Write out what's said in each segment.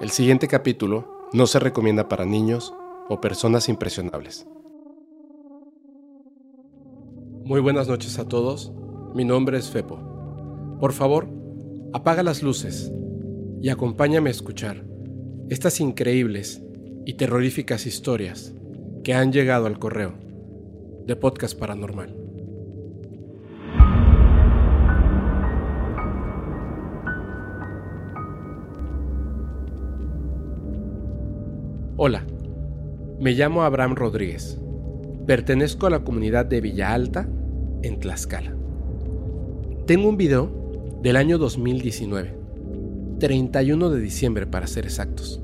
El siguiente capítulo no se recomienda para niños o personas impresionables. Muy buenas noches a todos, mi nombre es Fepo. Por favor, apaga las luces y acompáñame a escuchar estas increíbles y terroríficas historias que han llegado al correo de Podcast Paranormal. Hola, me llamo Abraham Rodríguez. Pertenezco a la comunidad de Villa Alta, en Tlaxcala. Tengo un video del año 2019, 31 de diciembre para ser exactos.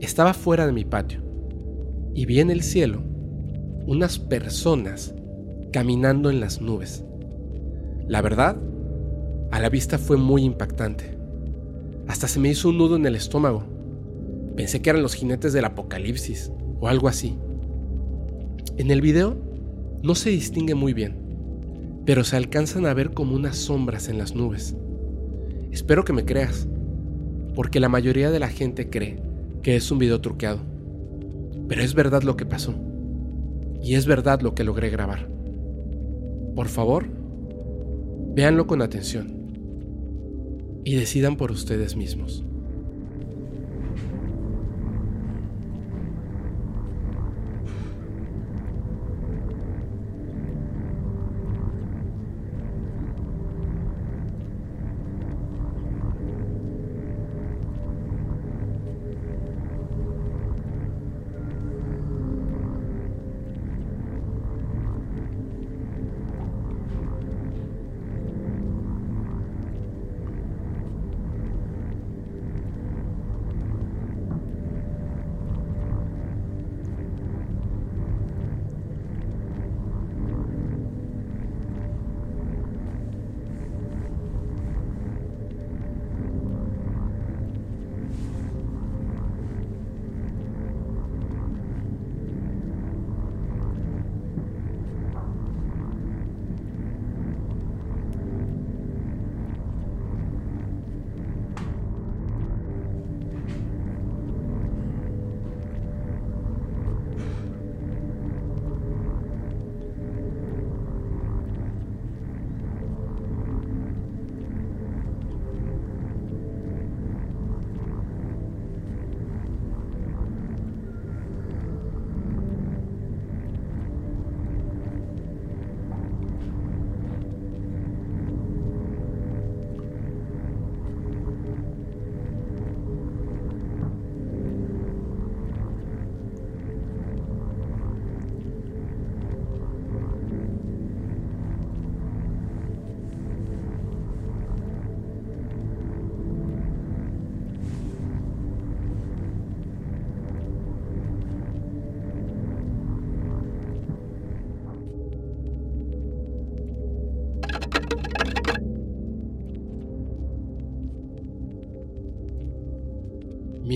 Estaba fuera de mi patio y vi en el cielo unas personas caminando en las nubes. La verdad, a la vista fue muy impactante. Hasta se me hizo un nudo en el estómago Pensé que eran los jinetes del apocalipsis o algo así. En el video no se distingue muy bien, pero se alcanzan a ver como unas sombras en las nubes. Espero que me creas, porque la mayoría de la gente cree que es un video truqueado. Pero es verdad lo que pasó. Y es verdad lo que logré grabar. Por favor, véanlo con atención y decidan por ustedes mismos.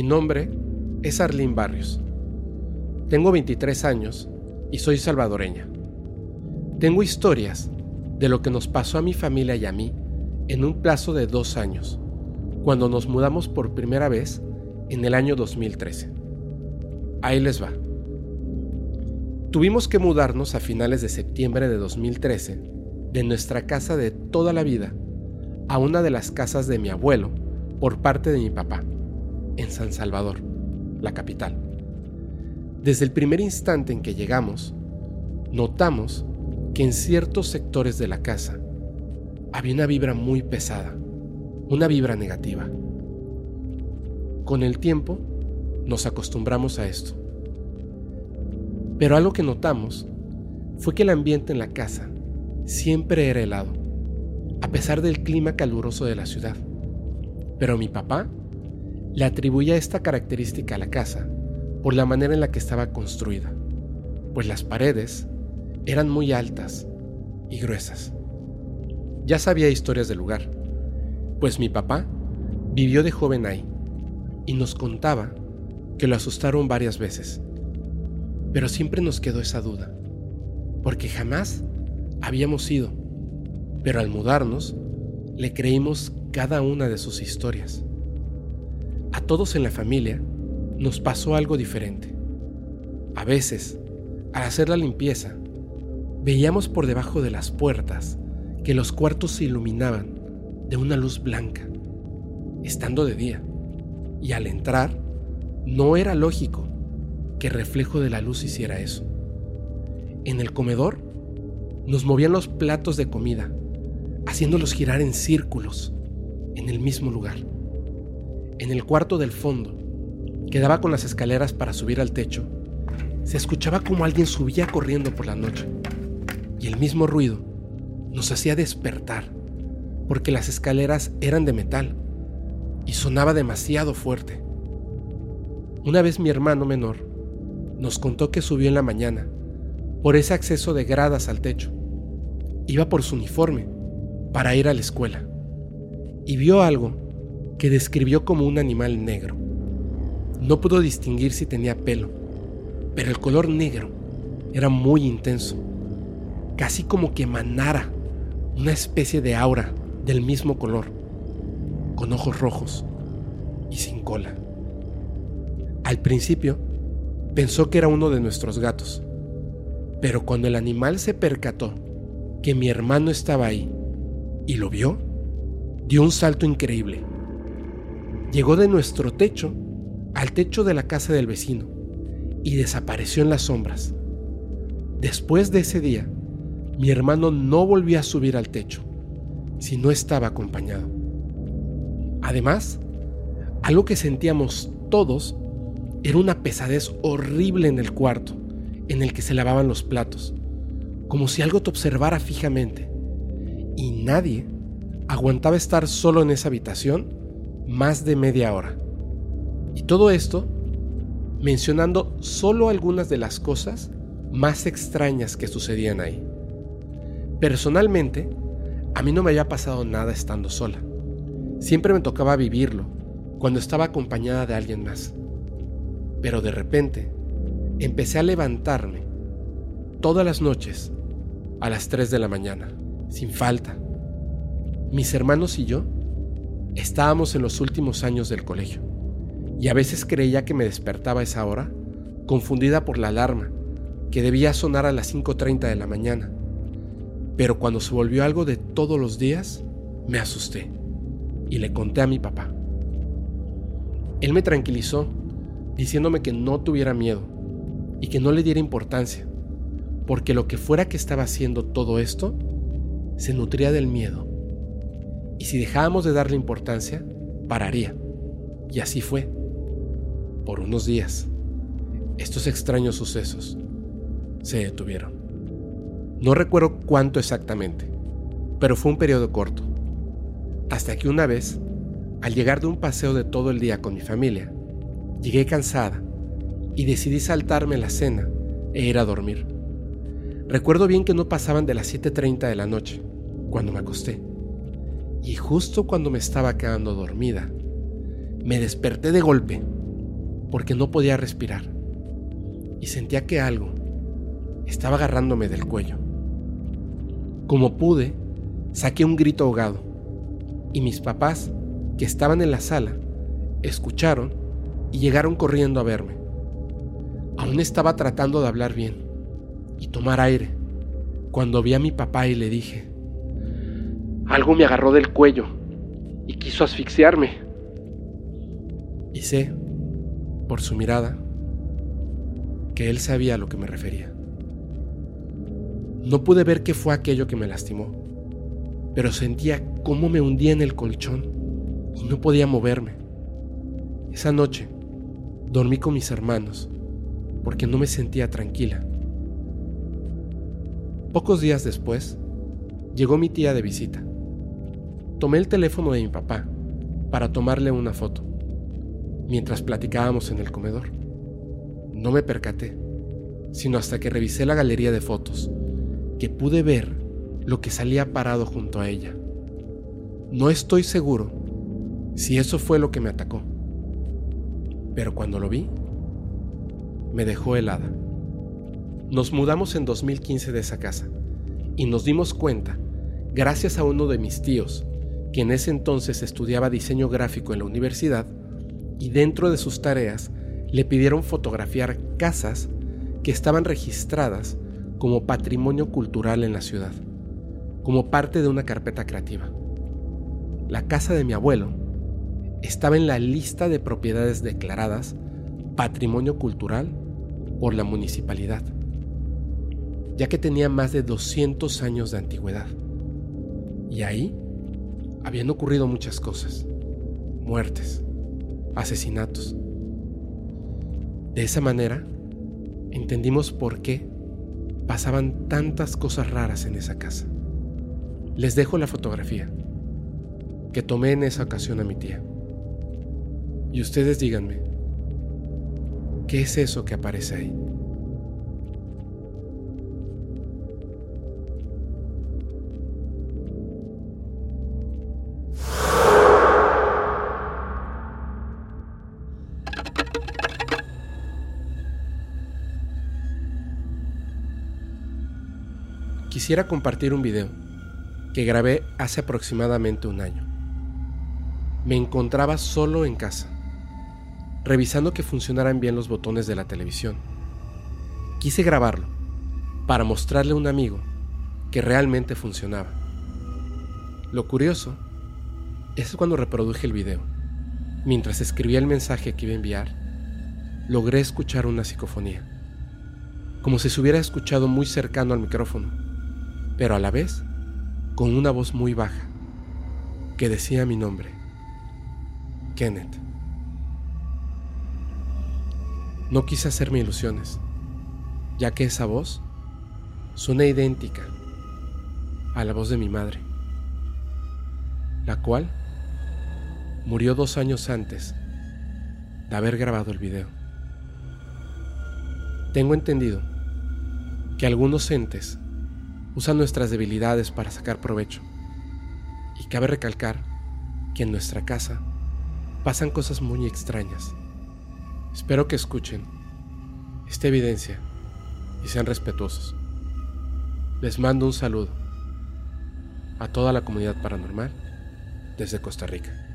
Nombre es Arlene Barrios. Tengo 23 años y soy salvadoreña. Tengo historias de lo que nos pasó a mi familia y a mí en un plazo de dos años, cuando nos mudamos por primera vez en el año 2013. Ahí les va. Tuvimos que mudarnos a finales de septiembre de 2013 de nuestra casa de toda la vida a una de las casas de mi abuelo por parte de mi papá en San Salvador, la capital. Desde el primer instante en que llegamos, notamos que en ciertos sectores de la casa había una vibra muy pesada, una vibra negativa. Con el tiempo nos acostumbramos a esto. Pero algo que notamos fue que el ambiente en la casa siempre era helado, a pesar del clima caluroso de la ciudad. Pero mi papá le atribuía esta característica a la casa por la manera en la que estaba construida, pues las paredes eran muy altas y gruesas. Ya sabía historias del lugar, pues mi papá vivió de joven ahí y nos contaba que lo asustaron varias veces. Pero siempre nos quedó esa duda, porque jamás habíamos ido, pero al mudarnos le creímos cada una de sus historias todos en la familia nos pasó algo diferente. A veces, al hacer la limpieza, veíamos por debajo de las puertas que los cuartos se iluminaban de una luz blanca, estando de día, y al entrar, no era lógico que reflejo de la luz hiciera eso. En el comedor, nos movían los platos de comida, haciéndolos girar en círculos en el mismo lugar. En el cuarto del fondo, que daba con las escaleras para subir al techo, se escuchaba como alguien subía corriendo por la noche. Y el mismo ruido nos hacía despertar, porque las escaleras eran de metal y sonaba demasiado fuerte. Una vez mi hermano menor nos contó que subió en la mañana por ese acceso de gradas al techo. Iba por su uniforme para ir a la escuela y vio algo que describió como un animal negro. No pudo distinguir si tenía pelo, pero el color negro era muy intenso, casi como que emanara una especie de aura del mismo color, con ojos rojos y sin cola. Al principio pensó que era uno de nuestros gatos, pero cuando el animal se percató que mi hermano estaba ahí y lo vio, dio un salto increíble. Llegó de nuestro techo al techo de la casa del vecino y desapareció en las sombras. Después de ese día, mi hermano no volvió a subir al techo si no estaba acompañado. Además, algo que sentíamos todos era una pesadez horrible en el cuarto en el que se lavaban los platos, como si algo te observara fijamente. Y nadie aguantaba estar solo en esa habitación más de media hora. Y todo esto mencionando solo algunas de las cosas más extrañas que sucedían ahí. Personalmente, a mí no me había pasado nada estando sola. Siempre me tocaba vivirlo cuando estaba acompañada de alguien más. Pero de repente, empecé a levantarme todas las noches a las 3 de la mañana, sin falta. Mis hermanos y yo estábamos en los últimos años del colegio y a veces creía que me despertaba a esa hora, confundida por la alarma, que debía sonar a las 5.30 de la mañana. Pero cuando se volvió algo de todos los días, me asusté y le conté a mi papá. Él me tranquilizó, diciéndome que no tuviera miedo y que no le diera importancia, porque lo que fuera que estaba haciendo todo esto se nutría del miedo. Y si dejábamos de darle importancia, pararía. Y así fue. Por unos días, estos extraños sucesos se detuvieron. No recuerdo cuánto exactamente, pero fue un periodo corto. Hasta que una vez, al llegar de un paseo de todo el día con mi familia, llegué cansada y decidí saltarme la cena e ir a dormir. Recuerdo bien que no pasaban de las 7.30 de la noche, cuando me acosté. Y justo cuando me estaba quedando dormida, me desperté de golpe, porque no podía respirar, y sentía que algo estaba agarrándome del cuello. Como pude, saqué un grito ahogado, y mis papás, que estaban en la sala, escucharon y llegaron corriendo a verme. Aún estaba tratando de hablar bien y tomar aire cuando vi a mi papá y le dije, algo me agarró del cuello y quiso asfixiarme. Y sé, por su mirada, que él sabía a lo que me refería. No pude ver qué fue aquello que me lastimó, pero sentía cómo me hundía en el colchón y no podía moverme. Esa noche dormí con mis hermanos porque no me sentía tranquila. Pocos días después, llegó mi tía de visita. Tomé el teléfono de mi papá para tomarle una foto, mientras platicábamos en el comedor. No me percaté, sino hasta que revisé la galería de fotos, que pude ver lo que salía parado junto a ella. No estoy seguro si eso fue lo que me atacó, pero cuando lo vi, me dejó helada. Nos mudamos en 2015 de esa casa y nos dimos cuenta, gracias a uno de mis tíos, que en ese entonces estudiaba diseño gráfico en la universidad, y dentro de sus tareas le pidieron fotografiar casas que estaban registradas como patrimonio cultural en la ciudad, como parte de una carpeta creativa. La casa de mi abuelo estaba en la lista de propiedades declaradas patrimonio cultural por la municipalidad, ya que tenía más de 200 años de antigüedad. Y ahí habían ocurrido muchas cosas, muertes, asesinatos. De esa manera, entendimos por qué pasaban tantas cosas raras en esa casa. Les dejo la fotografía que tomé en esa ocasión a mi tía. Y ustedes díganme, ¿qué es eso que aparece ahí? Quisiera compartir un video que grabé hace aproximadamente un año. Me encontraba solo en casa, revisando que funcionaran bien los botones de la televisión. Quise grabarlo para mostrarle a un amigo que realmente funcionaba. Lo curioso es cuando reproduje el video, mientras escribía el mensaje que iba a enviar, logré escuchar una psicofonía, como si se hubiera escuchado muy cercano al micrófono pero a la vez con una voz muy baja que decía mi nombre, Kenneth. No quise hacerme ilusiones, ya que esa voz suena idéntica a la voz de mi madre, la cual murió dos años antes de haber grabado el video. Tengo entendido que algunos entes usan nuestras debilidades para sacar provecho. Y cabe recalcar que en nuestra casa pasan cosas muy extrañas. Espero que escuchen esta evidencia y sean respetuosos. Les mando un saludo a toda la comunidad paranormal desde Costa Rica.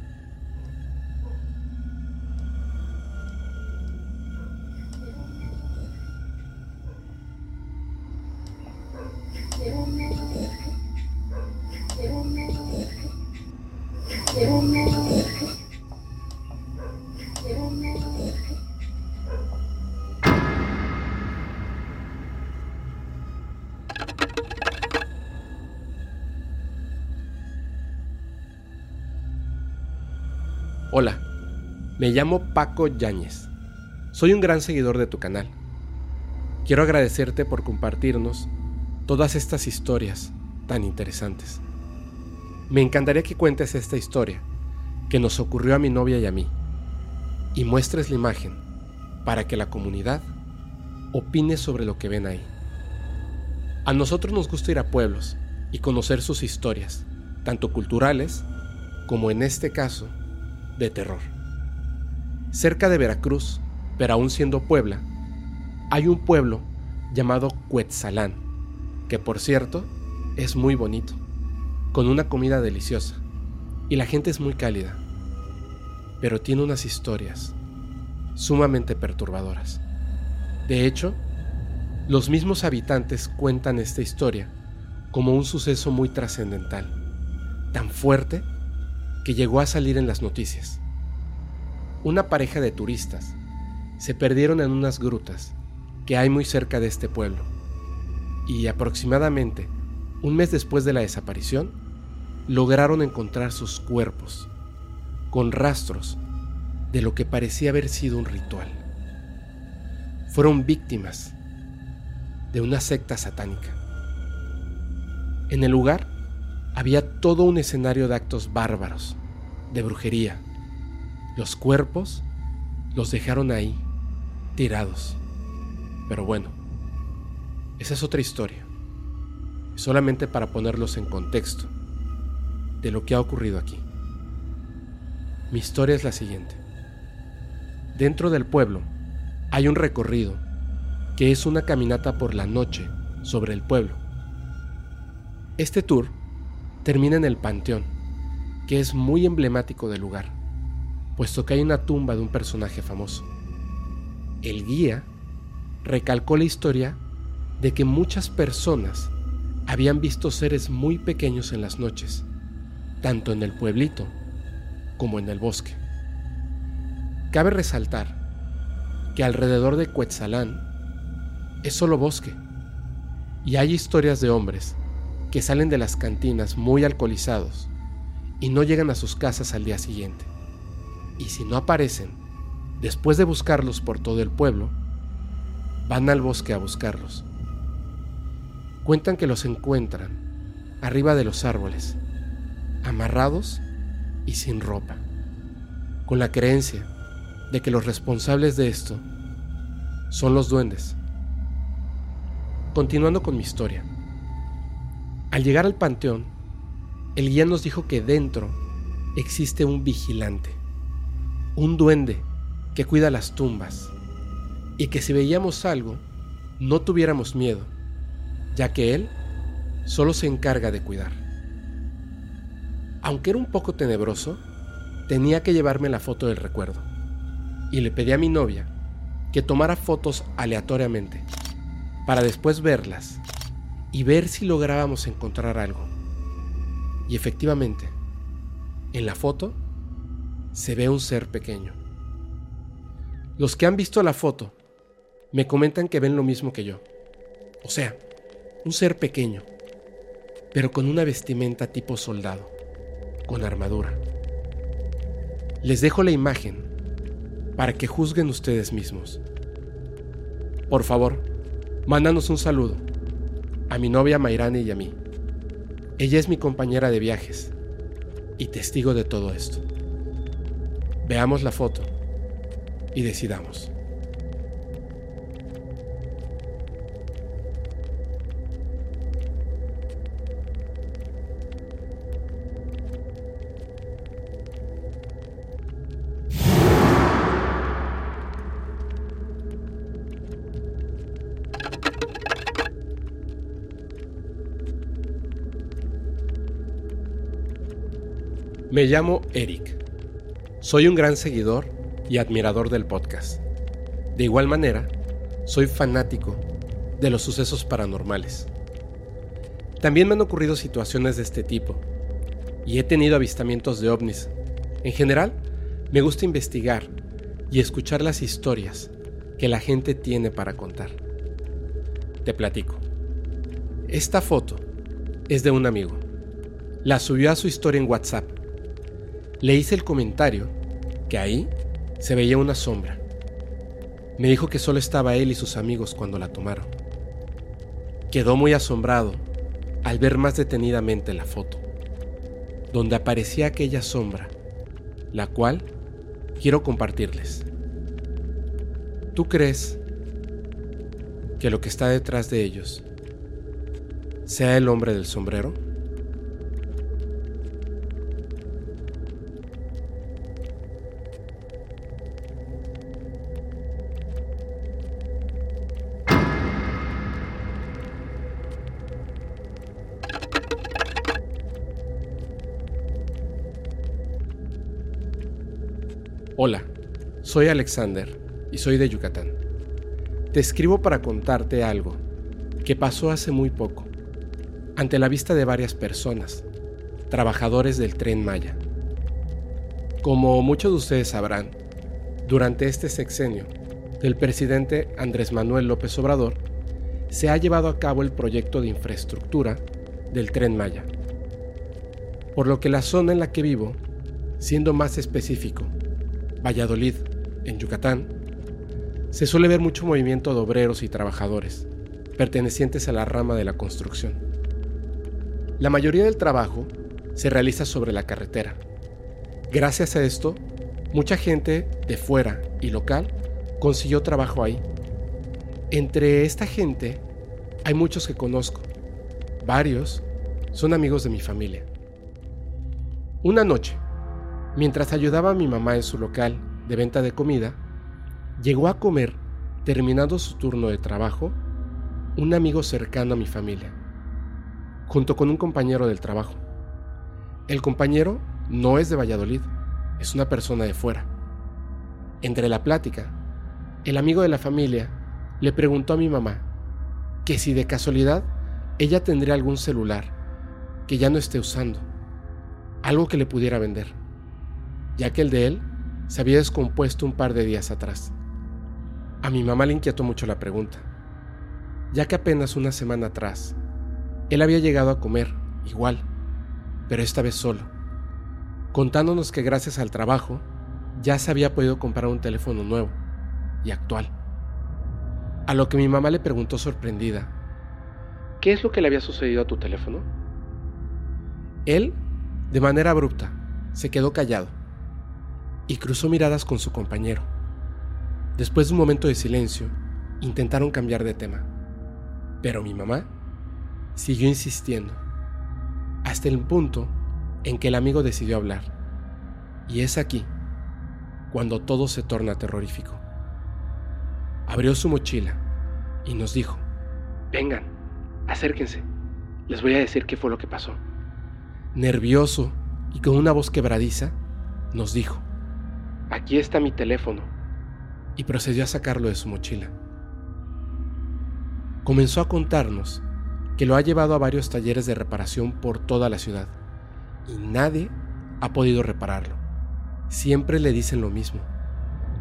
Llamo Paco Yáñez. Soy un gran seguidor de tu canal. Quiero agradecerte por compartirnos todas estas historias tan interesantes. Me encantaría que cuentes esta historia que nos ocurrió a mi novia y a mí y muestres la imagen para que la comunidad opine sobre lo que ven ahí. A nosotros nos gusta ir a pueblos y conocer sus historias, tanto culturales como en este caso de terror. Cerca de Veracruz, pero aún siendo Puebla, hay un pueblo llamado Cuetzalán, que por cierto es muy bonito, con una comida deliciosa, y la gente es muy cálida, pero tiene unas historias sumamente perturbadoras. De hecho, los mismos habitantes cuentan esta historia como un suceso muy trascendental, tan fuerte que llegó a salir en las noticias. Una pareja de turistas se perdieron en unas grutas que hay muy cerca de este pueblo y aproximadamente un mes después de la desaparición lograron encontrar sus cuerpos con rastros de lo que parecía haber sido un ritual. Fueron víctimas de una secta satánica. En el lugar había todo un escenario de actos bárbaros, de brujería. Los cuerpos los dejaron ahí, tirados. Pero bueno, esa es otra historia. Solamente para ponerlos en contexto de lo que ha ocurrido aquí. Mi historia es la siguiente. Dentro del pueblo hay un recorrido que es una caminata por la noche sobre el pueblo. Este tour termina en el panteón, que es muy emblemático del lugar. Puesto que hay una tumba de un personaje famoso. El guía recalcó la historia de que muchas personas habían visto seres muy pequeños en las noches, tanto en el pueblito como en el bosque. Cabe resaltar que alrededor de Cuetzalán es solo bosque y hay historias de hombres que salen de las cantinas muy alcoholizados y no llegan a sus casas al día siguiente. Y si no aparecen, después de buscarlos por todo el pueblo, van al bosque a buscarlos. Cuentan que los encuentran arriba de los árboles, amarrados y sin ropa, con la creencia de que los responsables de esto son los duendes. Continuando con mi historia. Al llegar al panteón, el guía nos dijo que dentro existe un vigilante, un duende que cuida las tumbas, y que si veíamos algo, no tuviéramos miedo, ya que él solo se encarga de cuidar. Aunque era un poco tenebroso, tenía que llevarme la foto del recuerdo, y le pedí a mi novia que tomara fotos aleatoriamente, para después verlas y ver si lográbamos encontrar algo. Y efectivamente, en la foto se ve un ser pequeño. Los que han visto la foto me comentan que ven lo mismo que yo. O sea, un ser pequeño, pero con una vestimenta tipo soldado, con armadura. Les dejo la imagen para que juzguen ustedes mismos. Por favor, mándanos un saludo a mi novia Mayrani y a mí. Ella es mi compañera de viajes y testigo de todo esto. Veamos la foto y decidamos. Me llamo Eric. Soy un gran seguidor y admirador del podcast. De igual manera, soy fanático de los sucesos paranormales. También me han ocurrido situaciones de este tipo y he tenido avistamientos de ovnis. En general, me gusta investigar y escuchar las historias que la gente tiene para contar. Te platico. Esta foto es de un amigo. La subió a su historia en WhatsApp le hice el comentario que ahí se veía una sombra. Me dijo que solo estaba él y sus amigos cuando la tomaron. Quedó muy asombrado al ver más detenidamente la foto, donde aparecía aquella sombra, la cual quiero compartirles. ¿Tú crees que lo que está detrás de ellos sea el hombre del sombrero? Soy Alexander y soy de Yucatán. Te escribo para contarte algo que pasó hace muy poco, ante la vista de varias personas, trabajadores del tren Maya. Como muchos de ustedes sabrán, durante este sexenio del presidente Andrés Manuel López Obrador, se ha llevado a cabo el proyecto de infraestructura del tren Maya. Por lo que la zona en la que vivo, siendo más específico, Valladolid, en Yucatán, se suele ver mucho movimiento de obreros y trabajadores, pertenecientes a la rama de la construcción. La mayoría del trabajo se realiza sobre la carretera. Gracias a esto, mucha gente de fuera y local consiguió trabajo ahí. Entre esta gente hay muchos que conozco. Varios son amigos de mi familia. Una noche, Mientras ayudaba a mi mamá en su local de venta de comida, llegó a comer, terminando su turno de trabajo, un amigo cercano a mi familia, junto con un compañero del trabajo. El compañero no es de Valladolid, es una persona de fuera. Entre la plática, el amigo de la familia le preguntó a mi mamá que si de casualidad ella tendría algún celular que ya no esté usando, algo que le pudiera vender, ya que el de él se había descompuesto un par de días atrás. A mi mamá le inquietó mucho la pregunta, ya que apenas una semana atrás él había llegado a comer, igual, pero esta vez solo, contándonos que gracias al trabajo ya se había podido comprar un teléfono nuevo y actual. A lo que mi mamá le preguntó sorprendida, ¿qué es lo que le había sucedido a tu teléfono? Él, de manera abrupta, se quedó callado y cruzó miradas con su compañero. Después de un momento de silencio, intentaron cambiar de tema, pero mi mamá siguió insistiendo, hasta el punto en que el amigo decidió hablar. Y es aquí cuando todo se torna terrorífico. Abrió su mochila y nos dijo, vengan, acérquense, les voy a decir qué fue lo que pasó. Nervioso y con una voz quebradiza, nos dijo, aquí está mi teléfono, y procedió a sacarlo de su mochila. Comenzó a contarnos que lo ha llevado a varios talleres de reparación por toda la ciudad, y nadie ha podido repararlo. Siempre le dicen lo mismo.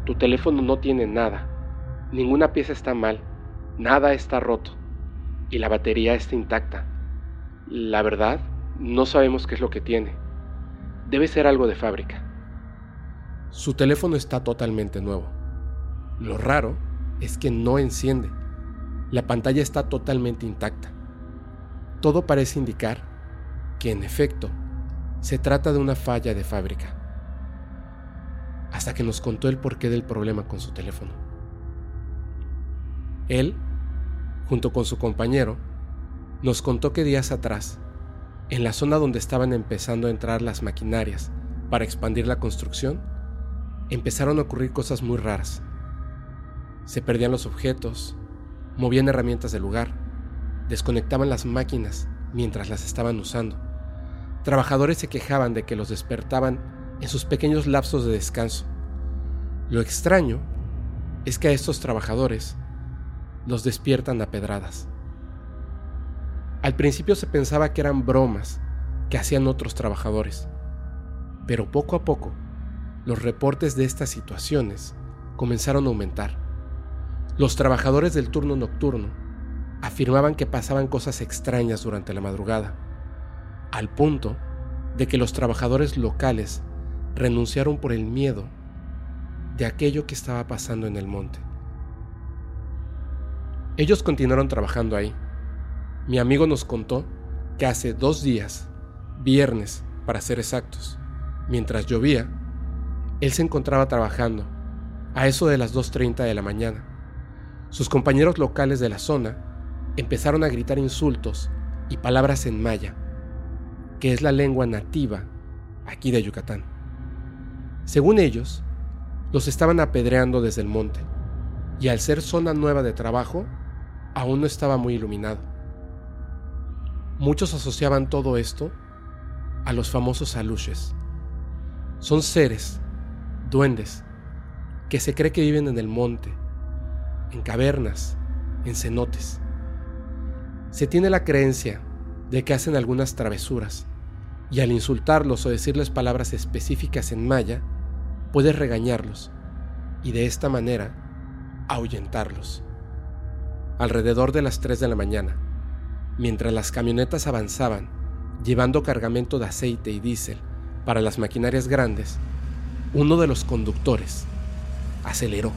Tu teléfono no tiene nada, ninguna pieza está mal, nada está roto, y la batería está intacta. La verdad, no sabemos qué es lo que tiene. Debe ser algo de fábrica. Su teléfono está totalmente nuevo. Lo raro es que no enciende. La pantalla está totalmente intacta. Todo parece indicar que en efecto se trata de una falla de fábrica. Hasta que nos contó el porqué del problema con su teléfono. Él, junto con su compañero, nos contó que días atrás, en la zona donde estaban empezando a entrar las maquinarias para expandir la construcción, empezaron a ocurrir cosas muy raras. Se perdían los objetos, movían herramientas del lugar, desconectaban las máquinas mientras las estaban usando. Trabajadores se quejaban de que los despertaban en sus pequeños lapsos de descanso. Lo extraño es que a estos trabajadores los despiertan a pedradas. Al principio se pensaba que eran bromas que hacían otros trabajadores, pero poco a poco los reportes de estas situaciones comenzaron a aumentar. Los trabajadores del turno nocturno afirmaban que pasaban cosas extrañas durante la madrugada, al punto de que los trabajadores locales renunciaron por el miedo de aquello que estaba pasando en el monte. Ellos continuaron trabajando ahí. Mi amigo nos contó que hace dos días, viernes para ser exactos, mientras llovía, él se encontraba trabajando, a eso de las 2.30 de la mañana. Sus compañeros locales de la zona empezaron a gritar insultos y palabras en maya, que es la lengua nativa aquí de Yucatán. Según ellos, los estaban apedreando desde el monte, y al ser zona nueva de trabajo, aún no estaba muy iluminado. Muchos asociaban todo esto a los famosos aluches. Son seres duendes, que se cree que viven en el monte, en cavernas, en cenotes. Se tiene la creencia de que hacen algunas travesuras, y al insultarlos o decirles palabras específicas en maya, puedes regañarlos y de esta manera ahuyentarlos. Alrededor de las 3 de la mañana, mientras las camionetas avanzaban, llevando cargamento de aceite y diésel para las maquinarias grandes, uno de los conductores aceleró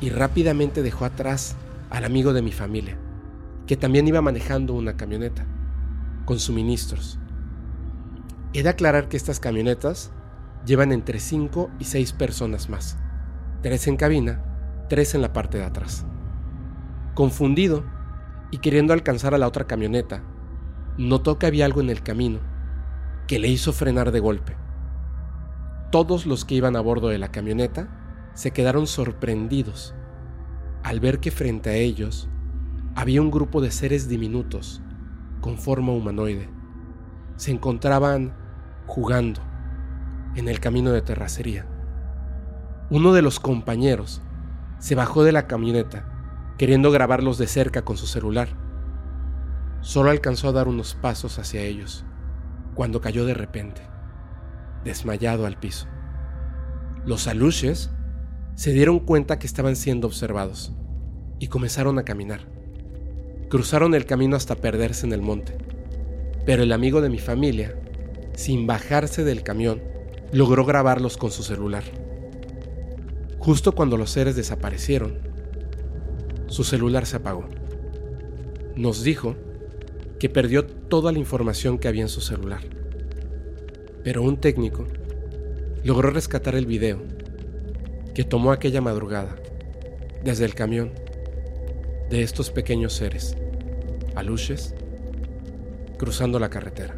y rápidamente dejó atrás al amigo de mi familia, que también iba manejando una camioneta, con suministros. He de aclarar que estas camionetas llevan entre 5 y 6 personas más, tres en cabina, tres en la parte de atrás. Confundido y queriendo alcanzar a la otra camioneta, notó que había algo en el camino que le hizo frenar de golpe. Todos los que iban a bordo de la camioneta se quedaron sorprendidos al ver que frente a ellos había un grupo de seres diminutos con forma humanoide. Se encontraban jugando, en el camino de terracería. Uno de los compañeros se bajó de la camioneta queriendo grabarlos de cerca con su celular. Solo alcanzó a dar unos pasos hacia ellos cuando cayó de repente, desmayado al piso. Los aluches se dieron cuenta que estaban siendo observados y comenzaron a caminar. Cruzaron el camino hasta perderse en el monte, pero el amigo de mi familia, sin bajarse del camión, logró grabarlos con su celular. Justo cuando los seres desaparecieron, su celular se apagó. Nos dijo que perdió toda la información que había en su celular. Pero un técnico logró rescatar el video que tomó aquella madrugada desde el camión de estos pequeños seres, aluches, cruzando la carretera.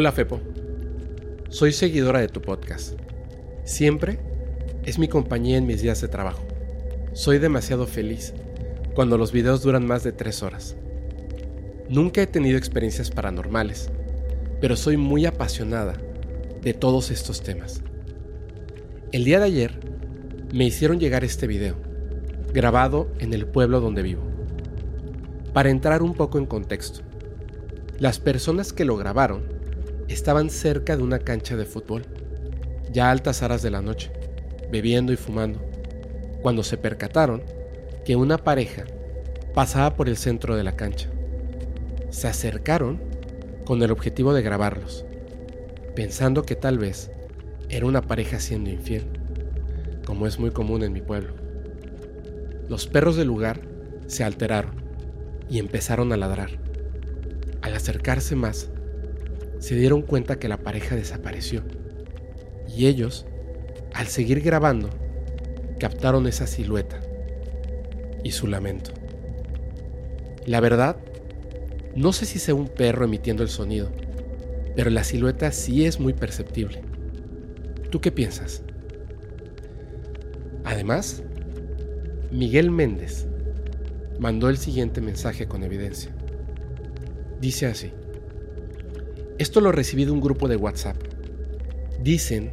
Hola Fepo, soy seguidora de tu podcast. Siempre es mi compañía en mis días de trabajo. Soy demasiado feliz cuando los videos duran más de tres horas. Nunca he tenido experiencias paranormales, pero soy muy apasionada de todos estos temas. El día de ayer me hicieron llegar este video, grabado en el pueblo donde vivo. Para entrar un poco en contexto, las personas que lo grabaron estaban cerca de una cancha de fútbol, ya a altas horas de la noche, bebiendo y fumando, cuando se percataron que una pareja pasaba por el centro de la cancha. Se acercaron con el objetivo de grabarlos, pensando que tal vez era una pareja siendo infiel, como es muy común en mi pueblo. Los perros del lugar se alteraron y empezaron a ladrar. Al acercarse más, se dieron cuenta que la pareja desapareció. Y ellos, al seguir grabando, captaron esa silueta y su lamento. La verdad, no sé si sea un perro emitiendo el sonido, pero la silueta sí es muy perceptible. ¿Tú qué piensas? Además, Miguel Méndez mandó el siguiente mensaje con evidencia. Dice así. Esto lo recibí de un grupo de WhatsApp. Dicen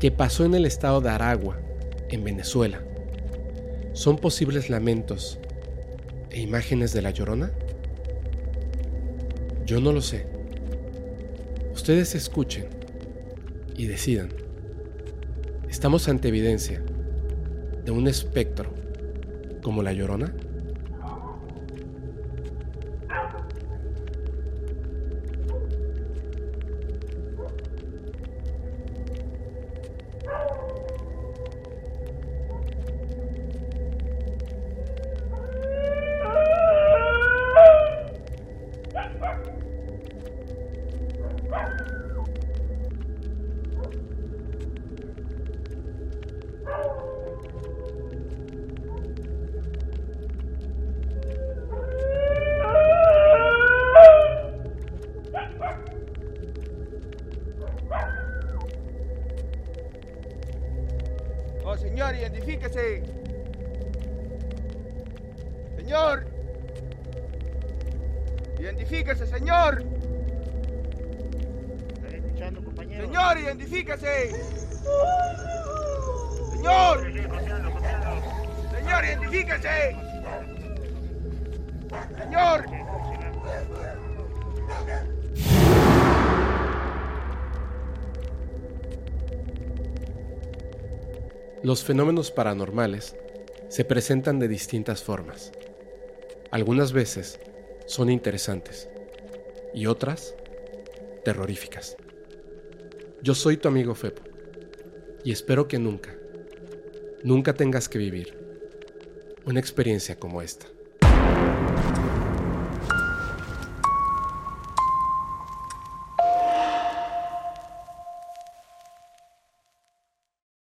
que pasó en el estado de Aragua, en Venezuela. ¿Son posibles lamentos e imágenes de la llorona? Yo no lo sé. Ustedes escuchen y decidan. ¿Estamos ante evidencia de un espectro como la llorona? Señor. Identifíquese, señor. Estoy escuchando, compañero. Señor, identifíquese. Señor. Señor, identifíquese. Señor. Los fenómenos paranormales se presentan de distintas formas. Algunas veces son interesantes y otras terroríficas. Yo soy tu amigo Fepo y espero que nunca, nunca tengas que vivir una experiencia como esta.